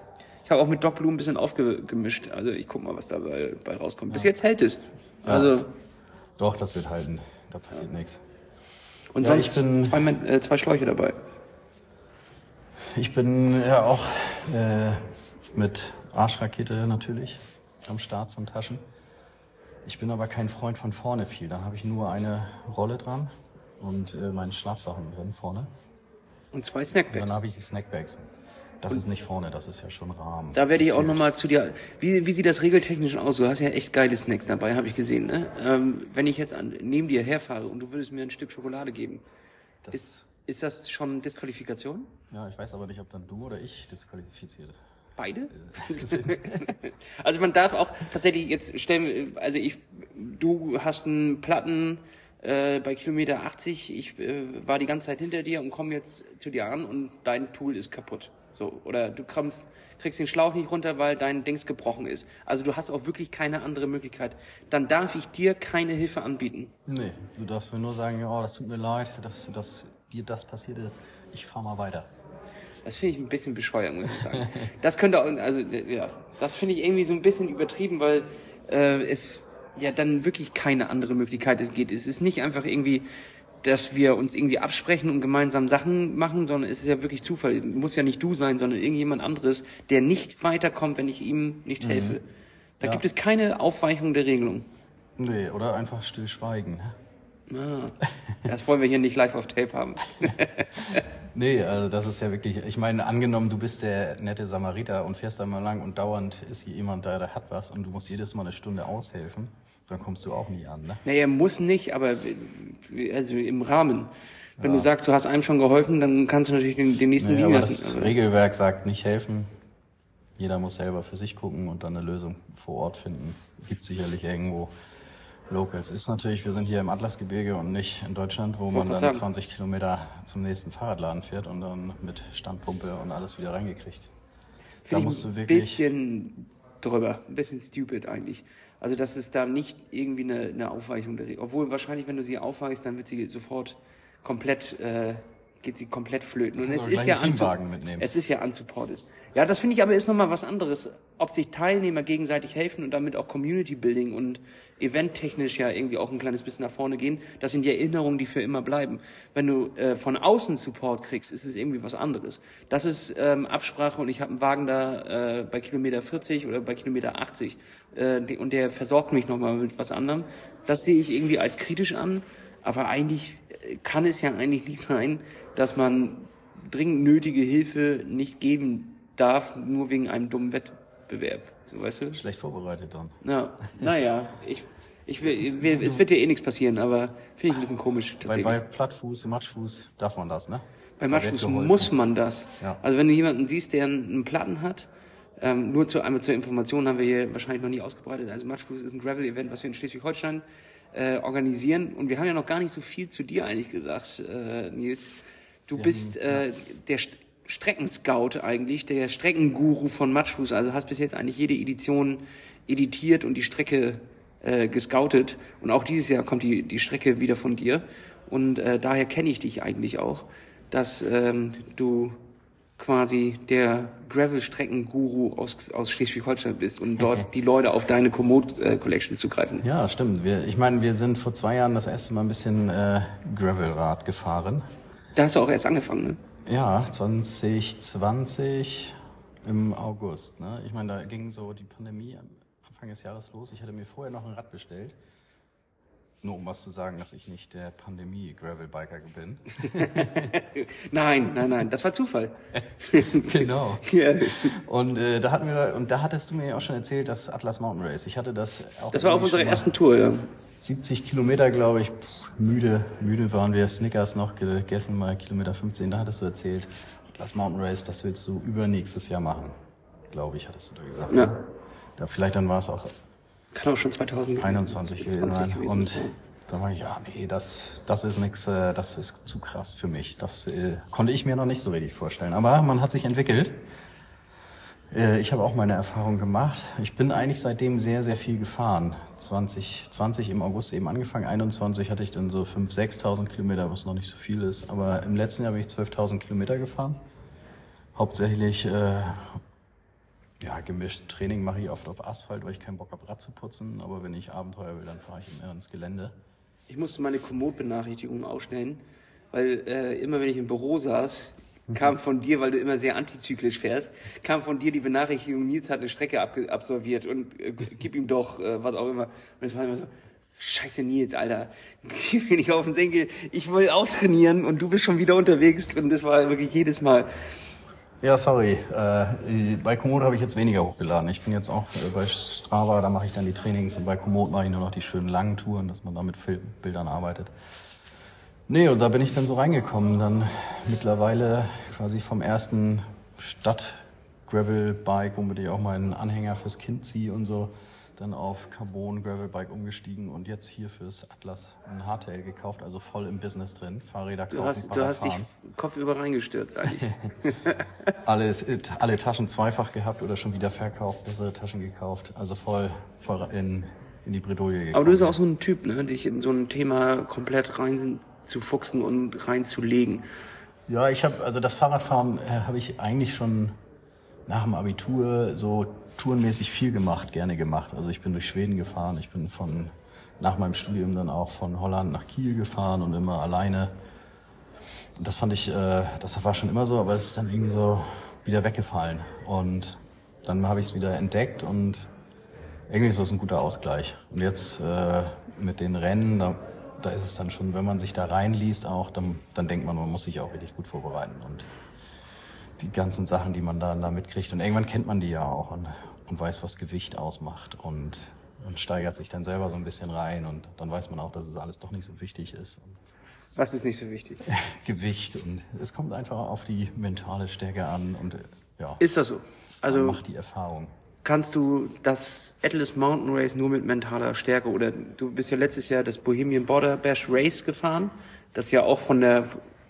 Ich habe auch mit Doc Blue ein bisschen aufgemischt. Also ich guck mal, was dabei bei rauskommt. Bis jetzt hält es. Also Doch, das wird halten. Da passiert nichts. Und ja, sonst zwei, äh, zwei Schläuche dabei. Ich bin ja auch äh, mit Arschrakete natürlich am Start von Taschen. Ich bin aber kein Freund von vorne viel. Da habe ich nur eine Rolle dran und äh, meine Schlafsachen drin vorne. Und zwei Snackbags. Und dann habe ich die Snackbags. Das ist nicht vorne, das ist ja schon Rahmen. Da werde ich auch nochmal zu dir. Wie, wie sieht das regeltechnisch aus? Du hast ja echt geile Snacks dabei, habe ich gesehen. Ne? Ähm, wenn ich jetzt an, neben dir herfahre und du würdest mir ein Stück Schokolade geben, das ist, ist das schon Disqualifikation? Ja, ich weiß aber nicht, ob dann du oder ich disqualifiziert. Beide? Also man darf auch tatsächlich jetzt stellen, also ich, du hast einen Platten äh, bei Kilometer 80, ich äh, war die ganze Zeit hinter dir und komme jetzt zu dir an und dein Tool ist kaputt. So, oder du kriegst, kriegst den Schlauch nicht runter, weil dein Dings gebrochen ist. Also du hast auch wirklich keine andere Möglichkeit. Dann darf ich dir keine Hilfe anbieten. Nee, du darfst mir nur sagen, oh, das tut mir leid, dass, dass dir das passiert ist. Ich fahr mal weiter. Das finde ich ein bisschen bescheuert, muss ich sagen. das könnte auch, also ja, das finde ich irgendwie so ein bisschen übertrieben, weil äh, es ja dann wirklich keine andere Möglichkeit es geht. Es ist nicht einfach irgendwie dass wir uns irgendwie absprechen und gemeinsam Sachen machen, sondern es ist ja wirklich Zufall. Muss ja nicht du sein, sondern irgendjemand anderes, der nicht weiterkommt, wenn ich ihm nicht mhm. helfe. Da ja. gibt es keine Aufweichung der Regelung. Nee, oder einfach stillschweigen. Ah, das wollen wir hier nicht live auf Tape haben. nee, also das ist ja wirklich, ich meine, angenommen, du bist der nette Samariter und fährst da mal lang und dauernd ist hier jemand da, der hat was und du musst jedes Mal eine Stunde aushelfen dann kommst du auch nie an, ne? Naja, muss nicht, aber also im Rahmen. Wenn ja. du sagst, du hast einem schon geholfen, dann kannst du natürlich den, den nächsten naja, liegen lassen. Das Regelwerk sagt nicht helfen. Jeder muss selber für sich gucken und dann eine Lösung vor Ort finden. Gibt sicherlich irgendwo Locals. Ist natürlich, wir sind hier im Atlasgebirge und nicht in Deutschland, wo man dann sagen. 20 Kilometer zum nächsten Fahrradladen fährt und dann mit Standpumpe und alles wieder reingekriegt. Da musst du wirklich. Ein bisschen drüber, ein bisschen stupid eigentlich. Also das ist da nicht irgendwie eine, eine Aufweichung der Regel. Obwohl wahrscheinlich, wenn du sie aufweichst, dann wird sie sofort komplett, äh, geht sie komplett flöten. Und es ist, ja es ist ja unsupported. Ja, das finde ich aber ist nochmal was anderes. Ob sich Teilnehmer gegenseitig helfen und damit auch Community Building und eventtechnisch ja irgendwie auch ein kleines bisschen nach vorne gehen, das sind die Erinnerungen, die für immer bleiben. Wenn du äh, von außen Support kriegst, ist es irgendwie was anderes. Das ist ähm, Absprache und ich habe einen Wagen da äh, bei Kilometer 40 oder bei Kilometer 80 äh, und der versorgt mich nochmal mit was anderem. Das sehe ich irgendwie als kritisch an, aber eigentlich äh, kann es ja eigentlich nicht sein, dass man dringend nötige Hilfe nicht geben darf, nur wegen einem dummen Wettbewerb. So, weißt du? Schlecht vorbereitet dann. Ja, naja, ich, ich will, will, es wird dir eh nichts passieren, aber finde ich ein bisschen komisch Bei, tatsächlich. bei Plattfuß, Matschfuß darf man das, ne? Bei Matschfuß muss man das. Ja. Also wenn du jemanden siehst, der einen Platten hat, ähm, nur zu, einmal zur Information haben wir hier wahrscheinlich noch nie ausgebreitet. Also Matschfuß ist ein Gravel-Event, was wir in Schleswig-Holstein äh, organisieren. Und wir haben ja noch gar nicht so viel zu dir eigentlich gesagt, äh, Nils. Du bist äh, der St Streckenscout eigentlich, der Streckenguru von Matschfuß. Also hast bis jetzt eigentlich jede Edition editiert und die Strecke äh, gescoutet. Und auch dieses Jahr kommt die, die Strecke wieder von dir. Und äh, daher kenne ich dich eigentlich auch, dass ähm, du quasi der Gravel-Strecken-Guru aus, aus Schleswig-Holstein bist und dort die Leute auf deine Komoot-Collection zugreifen. Ja, stimmt. Wir, ich meine, wir sind vor zwei Jahren das erste Mal ein bisschen äh, Gravelrad gefahren. Da hast du auch erst angefangen, ne? Ja, 2020 im August. Ne? Ich meine, da ging so die Pandemie am Anfang des Jahres los. Ich hatte mir vorher noch ein Rad bestellt. Nur um was zu sagen, dass ich nicht der Pandemie-Gravel-Biker bin. Nein, nein, nein, das war Zufall. genau. Ja. Und äh, da hatten wir, und da hattest du mir auch schon erzählt, das Atlas Mountain Race. Ich hatte das auch Das war auf unserer ersten Tour, ja. 70 Kilometer, glaube ich. Puh, müde, müde waren wir. Snickers noch gegessen, mal Kilometer 15. Da hattest du erzählt, Atlas Mountain Race, das willst du übernächstes Jahr machen. Glaube ich, hattest du da gesagt. Ja. Da vielleicht dann war es auch Kann auch schon 2000 21 gewesen 20 sein. Und da war ich, ja, nee, das, das ist nix, äh, das ist zu krass für mich. Das äh, konnte ich mir noch nicht so richtig vorstellen. Aber man hat sich entwickelt. Äh, Ich habe auch meine Erfahrung gemacht. Ich bin eigentlich seitdem sehr, sehr viel gefahren. 2020 im August eben angefangen. 21 hatte ich dann so 5.000, 6.000 Kilometer, was noch nicht so viel ist. Aber im letzten Jahr bin ich 12.000 Kilometer gefahren. Hauptsächlich äh, ja, gemischt Training mache ich oft auf Asphalt, weil ich keinen Bock habe, Rad zu putzen. Aber wenn ich Abenteuer will, dann fahre ich immer ins Gelände. Ich musste meine Komoot-Benachrichtigungen ausstellen, weil äh, immer wenn ich im Büro saß, kam von dir, weil du immer sehr antizyklisch fährst, kam von dir die Benachrichtigung, Nils hat eine Strecke absolviert und äh, gib ihm doch äh, was auch immer. Und es war immer so, scheiße Nils, Alter, gib mir nicht auf den Senkel, ich will auch trainieren und du bist schon wieder unterwegs und das war wirklich jedes Mal. Ja, sorry. Äh, bei Komoot habe ich jetzt weniger hochgeladen. Ich bin jetzt auch äh, bei Strava, da mache ich dann die Trainings und bei Komoot mache ich nur noch die schönen langen Touren, dass man da mit Bildern arbeitet. Nee, und da bin ich dann so reingekommen. Dann mittlerweile quasi vom ersten Stadt-Gravel-Bike, womit ich auch meinen Anhänger fürs Kind ziehe und so, dann auf Carbon-Gravel-Bike umgestiegen und jetzt hier fürs Atlas ein Hardtail gekauft, also voll im Business drin. Fahrräder Du kaufen, hast, du Fahrrad hast dich kopfüber reingestürzt eigentlich. Alles, alle Taschen zweifach gehabt oder schon wieder verkauft, bessere Taschen gekauft. Also voll, voll in, in die Bredouille gekommen. Aber du bist auch so ein Typ, ne, dich in so ein Thema komplett rein zu fuchsen und reinzulegen. Ja, ich habe, also das Fahrradfahren äh, habe ich eigentlich schon nach dem Abitur so tourenmäßig viel gemacht, gerne gemacht. Also ich bin durch Schweden gefahren, ich bin von, nach meinem Studium dann auch von Holland nach Kiel gefahren und immer alleine. Das fand ich, äh, das war schon immer so, aber es ist dann irgendwie so wieder weggefallen. Und dann habe ich es wieder entdeckt und irgendwie ist das ein guter Ausgleich. Und jetzt äh, mit den Rennen, da, da ist es dann schon, wenn man sich da reinliest auch, dann, dann denkt man, man muss sich auch richtig gut vorbereiten und die ganzen Sachen, die man da, da mitkriegt. Und irgendwann kennt man die ja auch und, und weiß, was Gewicht ausmacht und, und steigert sich dann selber so ein bisschen rein und dann weiß man auch, dass es alles doch nicht so wichtig ist. Was ist nicht so wichtig? Gewicht und es kommt einfach auf die mentale Stärke an und ja, Ist das so? Also man macht die Erfahrung. Kannst du das Atlas Mountain Race nur mit mentaler Stärke oder du bist ja letztes Jahr das Bohemian Border Bash Race gefahren, das ja auch von der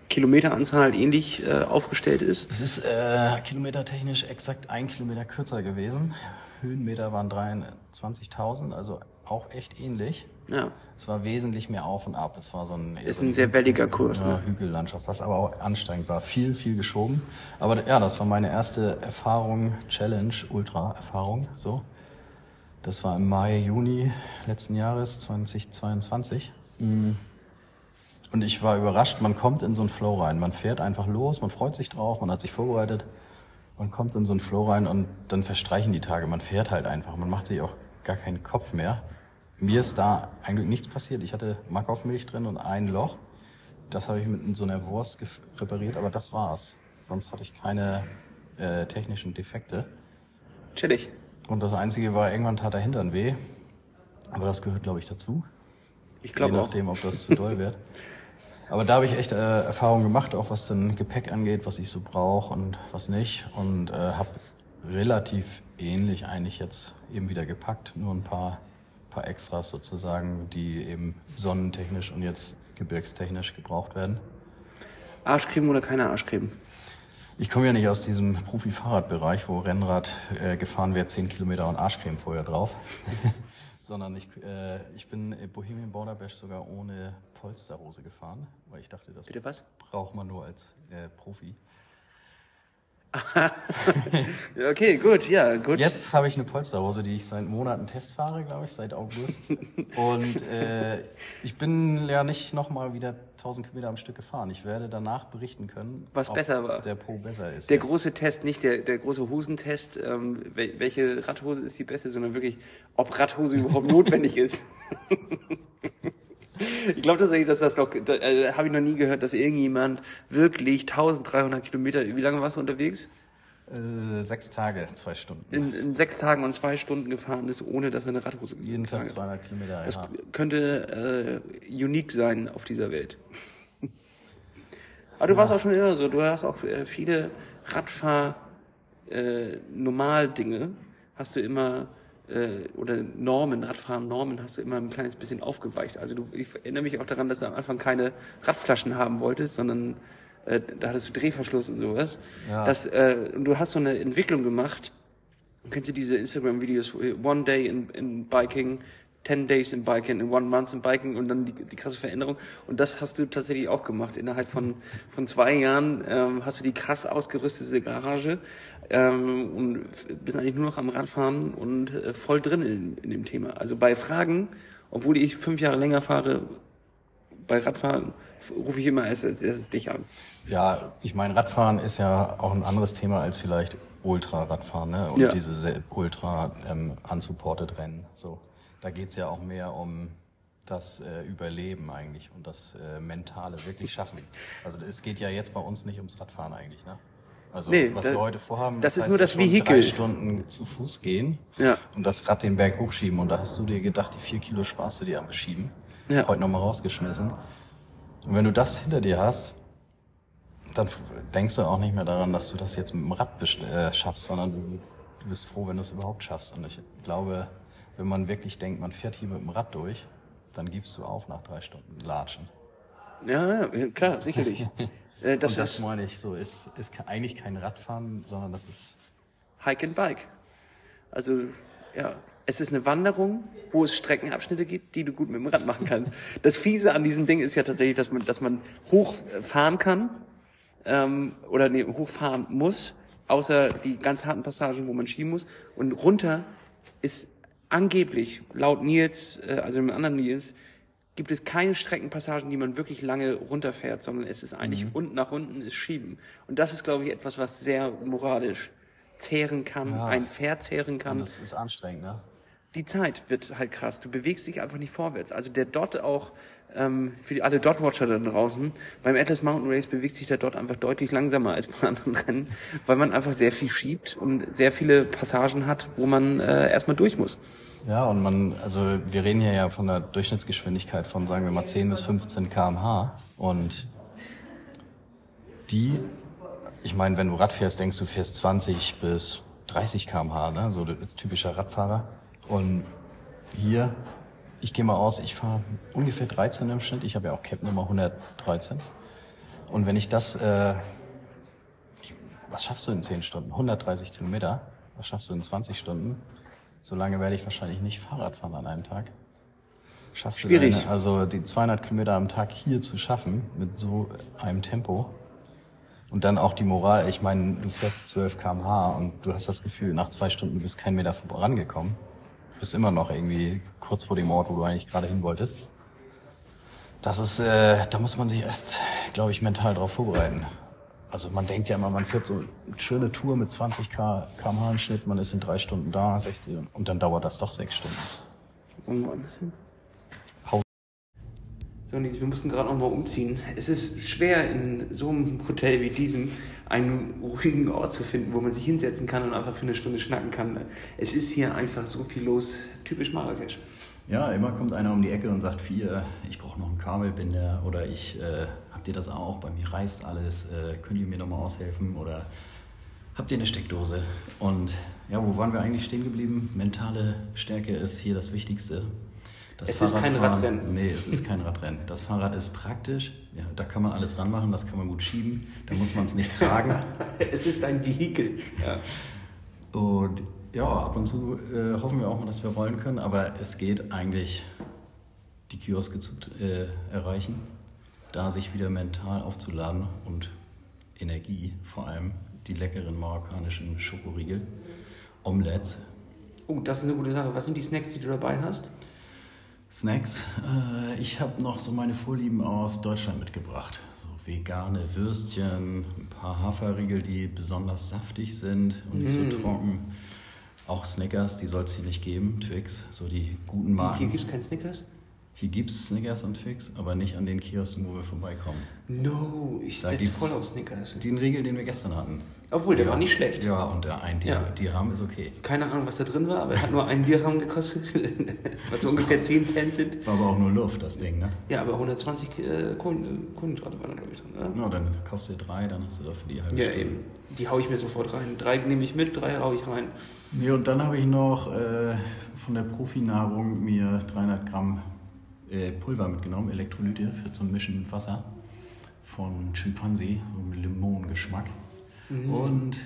Kilometeranzahl ähnlich äh, aufgestellt ist. Es ist äh, kilometertechnisch exakt ein Kilometer kürzer gewesen. Höhenmeter waren 23.000, also auch echt ähnlich. Ja, Es war wesentlich mehr auf und ab. Es war so ein, ist ein sehr welliger Kurs. Ne? Hügellandschaft, was aber auch anstrengend war. Viel, viel geschoben. Aber ja, das war meine erste Erfahrung, Challenge, Ultra-Erfahrung, so. Das war im Mai, Juni letzten Jahres, 2022. Mm. Und ich war überrascht, man kommt in so einen Flow rein. Man fährt einfach los, man freut sich drauf, man hat sich vorbereitet. Man kommt in so einen Flow rein und dann verstreichen die Tage. Man fährt halt einfach. Man macht sich auch gar keinen Kopf mehr. Mir ist da eigentlich nichts passiert. Ich hatte Markov-Milch drin und ein Loch. Das habe ich mit so einer Wurst repariert, aber das war's. Sonst hatte ich keine äh, technischen Defekte. Chillig. Und das Einzige war, irgendwann tat der Hintern weh. Aber das gehört, glaube ich, dazu. Ich glaube Je nachdem, ob das zu doll wird. Aber da habe ich echt äh, Erfahrungen gemacht, auch was den Gepäck angeht, was ich so brauche und was nicht. Und äh, habe relativ ähnlich eigentlich jetzt eben wieder gepackt. Nur ein paar, paar Extras sozusagen, die eben sonnentechnisch und jetzt gebirgstechnisch gebraucht werden. Arschcreme oder keine Arschcreme? Ich komme ja nicht aus diesem Profi-Fahrradbereich, wo Rennrad äh, gefahren wird, 10 Kilometer und Arschcreme vorher drauf. Sondern ich, äh, ich bin Bohemian Border Bash sogar ohne Polsterhose gefahren, weil ich dachte, das Bitte was? braucht man nur als äh, Profi. okay, gut, ja, gut. Jetzt habe ich eine Polsterhose, die ich seit Monaten testfahre, glaube ich, seit August. Und äh, ich bin ja nicht nochmal wieder 1000 Kilometer am Stück gefahren. Ich werde danach berichten können, Was besser war. der Pro besser ist. Der jetzt. große Test, nicht der, der große Hosentest, ähm, wel- welche Radhose ist die beste, sondern wirklich, ob Radhose überhaupt notwendig ist. Ich glaube tatsächlich, dass das noch, da, äh, habe ich noch nie gehört, dass irgendjemand wirklich 1300 Kilometer, wie lange warst du unterwegs? Äh, sechs Tage, zwei Stunden. In, in sechs Tagen und zwei Stunden gefahren ist, ohne dass er eine Radhose Jeden Tag getragen hat. 200 Kilometer. Das ja. könnte äh, unique sein auf dieser Welt. Aber du warst auch schon immer so. Du hast auch äh, viele Radfahr äh, hast du immer äh, oder Normen, Radfahren Normen hast du immer ein kleines bisschen aufgeweicht. Also du, ich erinnere mich auch daran, dass du am Anfang keine Radflaschen haben wolltest, sondern äh, da hattest du Drehverschluss und sowas. Ja. Das, äh, und du hast so eine Entwicklung gemacht. Kennst du diese Instagram-Videos, One Day in, in Biking, 10 Days in Biking, in One Month in Biking und dann die, die krasse Veränderung. Und das hast du tatsächlich auch gemacht. Innerhalb von, von zwei Jahren ähm, hast du die krass ausgerüstete Garage ähm, und bist eigentlich nur noch am Radfahren und äh, voll drin in, in dem Thema. Also bei Fragen, obwohl ich fünf Jahre länger fahre, bei Radfahren rufe ich immer als erstes dich an. Ja, ich meine, Radfahren ist ja auch ein anderes Thema als vielleicht Ultra-Radfahren, ne? Und Ja. diese sehr Ultra ähm, unsupported Rennen. So, da geht's ja auch mehr um das äh, Überleben eigentlich und das äh, Mentale wirklich schaffen. Also es geht ja jetzt bei uns nicht ums Radfahren eigentlich, ne? Also Nee, was da- wir heute vorhaben, das ist heißt nur das Vehikel. Drei Stunden zu Fuß gehen Ja. und das Rad den Berg hochschieben. Und da hast du dir gedacht, die vier Kilo sparst du dir am Beschieben. Ja. Heute nochmal rausgeschmissen. Und wenn du das hinter dir hast, dann denkst du auch nicht mehr daran, dass du das jetzt mit dem Rad äh, schaffst, sondern du, du bist froh, wenn du es überhaupt schaffst. Und ich glaube, wenn man wirklich denkt, man fährt hier mit dem Rad durch, dann gibst du auf nach drei Stunden Latschen. Ja, klar, sicherlich. Äh, das Und das ist meine ich so, ist, ist eigentlich kein Radfahren, sondern das ist Hike and Bike. Also, ja, es ist eine Wanderung, wo es Streckenabschnitte gibt, die du gut mit dem Rad machen kannst. Das Fiese an diesem Ding ist ja tatsächlich, dass man, dass man hochfahren kann, ähm, oder nee, hochfahren muss, außer die ganz harten Passagen, wo man schieben muss. Und runter ist angeblich, laut Nils, äh, also dem anderen Nils, gibt es keine Streckenpassagen, die man wirklich lange runterfährt, sondern es ist eigentlich unten nach unten ist Schieben. Und das ist, glaube ich, etwas, was sehr moralisch zehren kann, ein Pferd zehren kann. das ist anstrengend, ne? Die Zeit wird halt krass. Du bewegst dich einfach nicht vorwärts. Also der Dot auch, ähm, für die, alle Dot-Watcher da draußen, beim Atlas Mountain Race bewegt sich der Dot einfach deutlich langsamer als bei anderen Rennen, weil man einfach sehr viel schiebt und sehr viele Passagen hat, wo man äh, erstmal durch muss. Ja, und man, also wir reden hier ja von der Durchschnittsgeschwindigkeit von, sagen wir mal, 10 bis 15 kmh. Und die, ich meine, wenn du Rad fährst, denkst du, fährst 20 bis 30 kmh, ne? so typischer Radfahrer. Und hier, ich gehe mal aus, ich fahre ungefähr 13 im Schnitt. Ich habe ja auch Cap Nummer 113. Und wenn ich das, äh, was schaffst du in 10 Stunden? 130 Kilometer. Was schaffst du in 20 Stunden? So lange werde ich wahrscheinlich nicht Fahrrad fahren an einem Tag. Schaffst Schwierig. du deine, also die 200 Kilometer am Tag hier zu schaffen mit so einem Tempo und dann auch die Moral. Ich meine, du fährst 12 km/h und du hast das Gefühl, nach zwei Stunden du bist kein Meter vorangekommen. Du bist immer noch irgendwie kurz vor dem Ort, wo du eigentlich gerade hin wolltest. Das ist, äh, da muss man sich erst, glaube ich, mental drauf vorbereiten. Also man denkt ja immer, man fährt so eine schöne Tour mit 20 K- km/h im Schnitt, man ist in drei Stunden da, 60, und dann dauert das doch sechs Stunden. Irgendwo anders hin. So, Nils, wir mussten gerade noch mal umziehen. Es ist schwer, in so einem Hotel wie diesem einen ruhigen Ort zu finden, wo man sich hinsetzen kann und einfach für eine Stunde schnacken kann. Es ist hier einfach so viel los. Typisch Marrakesch. Ja, immer kommt einer um die Ecke und sagt, vier, ich brauche noch einen Kabelbinder oder ich, äh, habt ihr das auch? Bei mir reißt alles, äh, könnt ihr mir nochmal aushelfen oder habt ihr eine Steckdose? Und ja, wo waren wir eigentlich stehen geblieben? Mentale Stärke ist hier das Wichtigste. Das es ist kein Radrennen. Nee, es ist kein Radrennen. Das Fahrrad ist praktisch. Ja, da kann man alles ranmachen, das kann man gut schieben. Da muss man es nicht tragen. es ist ein Vehikel. Ja. Und ja, ab und zu äh, hoffen wir auch mal, dass wir rollen können. Aber es geht eigentlich, die Kioske zu äh, erreichen, da sich wieder mental aufzuladen und Energie, vor allem die leckeren marokkanischen Schokoriegel, Omelettes. Oh, das ist eine gute Sache. Was sind die Snacks, die du dabei hast? Snacks. Äh, ich habe noch so meine Vorlieben aus Deutschland mitgebracht. So vegane Würstchen, ein paar Haferriegel, die besonders saftig sind und nicht mm. so trocken. Auch Snickers, die soll es hier nicht geben. Twix, so die guten Marken. Hier gibt es kein Snickers? Hier gibt es Snickers und Twix, aber nicht an den Kiosken, wo wir vorbeikommen. No, ich setze voll auf Snickers. Den Riegel, den wir gestern hatten. Obwohl, der ja. war nicht schlecht. Ja, und der ein ja. Dirham ist okay. Keine Ahnung, was da drin war, aber er hat nur einen Dirham gekostet, was so ungefähr 10 Cent sind. War aber auch nur Luft, das Ding, ne? Ja, aber 120 äh, Kohlenhydrate waren da, glaube ich, drin. Ne? Ja, dann kaufst du dir drei, dann hast du dafür die halbe Ja, Stunde. eben. Die haue ich mir sofort rein. Drei nehme ich mit, drei haue ich rein. Nee, und dann habe ich noch äh, von der Profinahrung mir 300 Gramm äh, Pulver mitgenommen, Elektrolyte für zum Mischen mit Wasser von Chimpanzee, so mit Limonengeschmack. Mhm. Und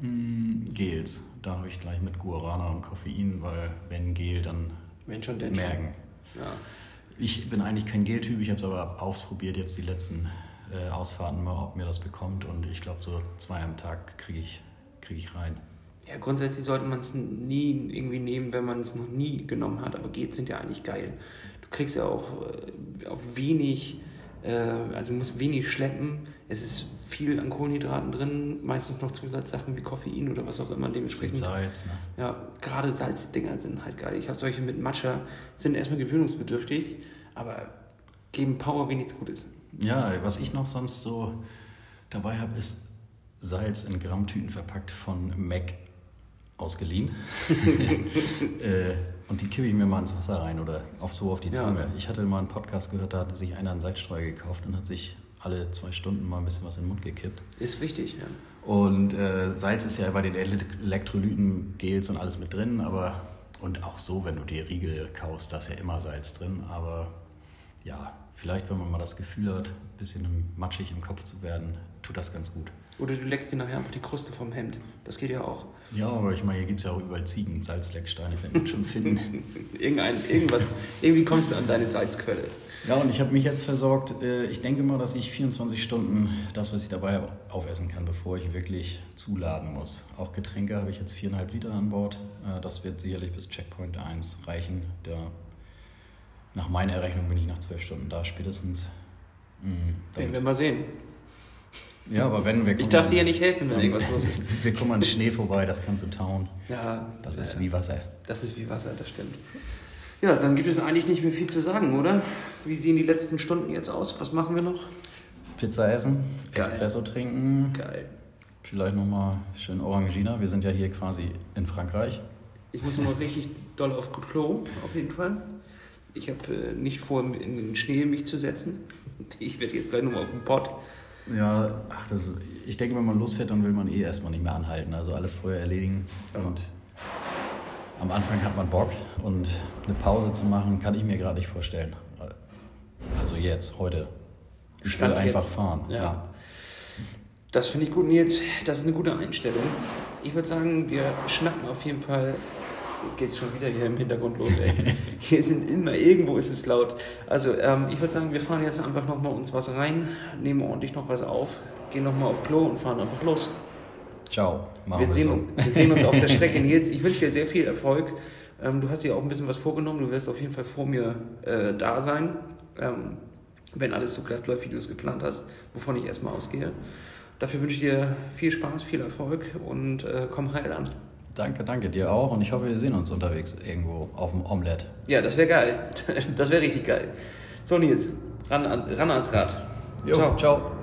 mh, mm, Gels. Da habe ich gleich mit Guarana und Koffein, weil wenn Gel, dann wenn schon, denn merken. Ja. Ich bin eigentlich kein Gel-Typ, ich habe es aber ausprobiert jetzt die letzten äh, Ausfahrten mal, ob mir das bekommt und ich glaube so zwei am Tag kriege ich, krieg ich rein. Ja, grundsätzlich sollte man es nie irgendwie nehmen, wenn man es noch nie genommen hat, aber Gels sind ja eigentlich geil. Du kriegst ja auch äh, auf wenig, äh, also musst wenig schleppen. Es ist viel an Kohlenhydraten drin, meistens noch Zusatzsachen wie Koffein oder was auch immer dementsprechend. Salz, ne? Ja, gerade Salzdinger sind halt geil. Ich habe solche mit Matcha, sind erstmal gewöhnungsbedürftig, aber geben Power wie nichts Gutes. Ja, was ich noch sonst so dabei habe, ist Salz in Grammtüten verpackt von Mac ausgeliehen. äh, und die kippe ich mir mal ins Wasser rein oder auf so auf die Zunge. Ja. Ich hatte mal einen Podcast gehört, da hatte sich einer einen Salzstreuer gekauft und hat sich alle zwei Stunden mal ein bisschen was in den Mund gekippt. Ist wichtig, ja. Und äh, Salz ist ja bei den Elektrolyten, Gels und alles mit drin, aber und auch so, wenn du dir Riegel kaufst, da ist ja immer Salz drin, aber ja, vielleicht, wenn man mal das Gefühl hat, ein bisschen matschig im Kopf zu werden, tut das ganz gut. Oder du leckst dir nachher einfach die Kruste vom Hemd. Das geht ja auch. Ja, aber ich meine, hier gibt es ja auch überall Ziegen, Salzlecksteine, wenn man schon finden. Irgendein, irgendwas, irgendwie kommst du an deine Salzquelle. Ja, und ich habe mich jetzt versorgt. Äh, ich denke mal, dass ich 24 Stunden das, was ich dabei aufessen kann, bevor ich wirklich zuladen muss. Auch Getränke habe ich jetzt viereinhalb Liter an Bord. Äh, das wird sicherlich bis Checkpoint 1 reichen. Der, nach meiner Errechnung bin ich nach zwölf Stunden da spätestens. Mhm, Werden wir mal sehen. Ja, aber wenn wir Ich darf dir ja nicht helfen, wenn irgendwas los ist. wir kommen an Schnee vorbei, das kannst du tauen. Ja. Das ist ja, wie Wasser. Das ist wie Wasser, das stimmt. Ja, dann gibt es eigentlich nicht mehr viel zu sagen, oder? Wie sehen die letzten Stunden jetzt aus? Was machen wir noch? Pizza essen, Geil. Espresso trinken. Geil. Vielleicht nochmal schön Orangina. Wir sind ja hier quasi in Frankreich. Ich muss nochmal richtig doll auf Klo, auf jeden Fall. Ich habe äh, nicht vor, in den Schnee mich zu setzen. Ich werde jetzt gleich nochmal auf den Pott. Ja, ach, das ist, ich denke, wenn man losfährt, dann will man eh erstmal nicht mehr anhalten. Also alles vorher erledigen. Ja. Und am Anfang hat man Bock und eine Pause zu machen, kann ich mir gerade nicht vorstellen. Also jetzt, heute. Ich will einfach jetzt. fahren. Ja. ja. Das finde ich gut, Nils. Das ist eine gute Einstellung. Ich würde sagen, wir schnacken auf jeden Fall Jetzt geht es schon wieder hier im Hintergrund los, ey. Hier sind immer, irgendwo ist es laut. Also, ähm, ich würde sagen, wir fahren jetzt einfach nochmal uns was rein, nehmen ordentlich noch was auf, gehen nochmal auf Klo und fahren einfach los. Ciao. Machen wir, wir, sehen, so. wir sehen uns auf der Strecke. Nils, ich wünsche dir sehr viel Erfolg. Ähm, du hast dir auch ein bisschen was vorgenommen. Du wirst auf jeden Fall vor mir äh, da sein, ähm, wenn alles so glatt läuft, wie du es geplant hast, wovon ich erstmal ausgehe. Dafür wünsche ich dir viel Spaß, viel Erfolg und äh, komm heil an. Danke, danke dir auch. Und ich hoffe, wir sehen uns unterwegs irgendwo auf dem Omelette. Ja, das wäre geil. Das wäre richtig geil. So, Nils, ran, ran ans Rad. Jo, ciao. ciao.